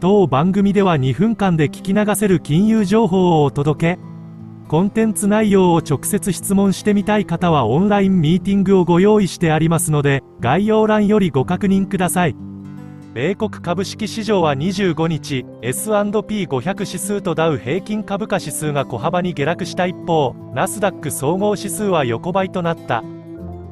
当番組では2分間で聞き流せる金融情報をお届け。コンテンツ内容を直接質問してみたい方はオンラインミーティングをご用意してありますので概要欄よりご確認ください。米国株式市場は25日 S&P500 指数とダウ平均株価指数が小幅に下落した一方ナスダック総合指数は横ばいとなった。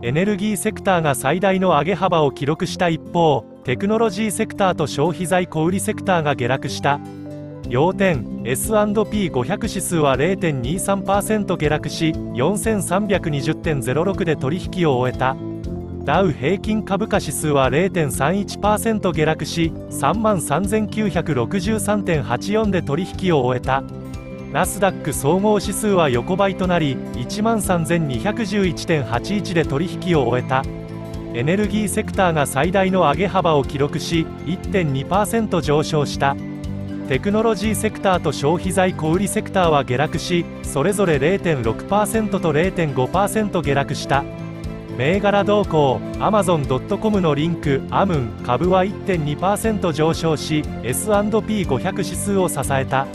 エネルギーセクターが最大の上げ幅を記録した一方テクノロジーセクターと消費財小売セクターが下落した。要点 S&P500 指数は0.23%下落し4320.06で取引を終えた。ダウ平均株価指数は0.31%下落し3万3963.84で取引を終えた。ナスダック総合指数は横ばいとなり1万3211.81で取引を終えた。エネルギーセクターが最大の上げ幅を記録し1.2%上昇した。テクノロジーセクターと消費財小売セクターは下落しそれぞれ0.6%と0.5%下落した。銘柄動向 Amazon.com のリンクアムン株は1.2%上昇し S&P500 指数を支えた。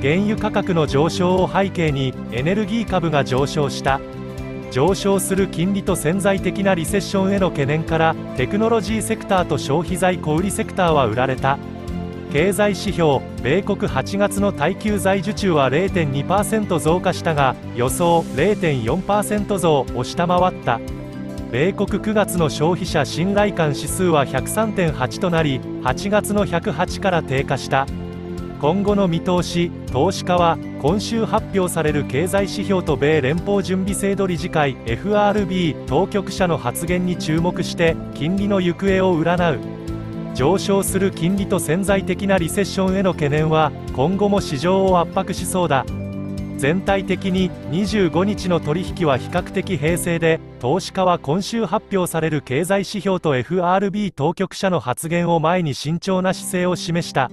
原油価格の上昇を背景にエネルギー株が上昇した。上昇する金利と潜在的なリセッションへの懸念からテクノロジーセクターと消費財小売セクターは売られた。経済指標米国8月の耐久財受注は0.2%増加したが予想0.4%増を下回った。米国9月の消費者信頼感指数は103.8となり8月の108から低下した。今後の見通し投資家は今週発表される経済指標と米連邦準備制度理事会 FRB 当局者の発言に注目して金利の行方を占う。上昇する金利と潜在的なリセッションへの懸念は今後も市場を圧迫しそうだ。全体的に25日の取引は比較的平静で投資家は今週発表される経済指標と FRB 当局者の発言を前に慎重な姿勢を示した。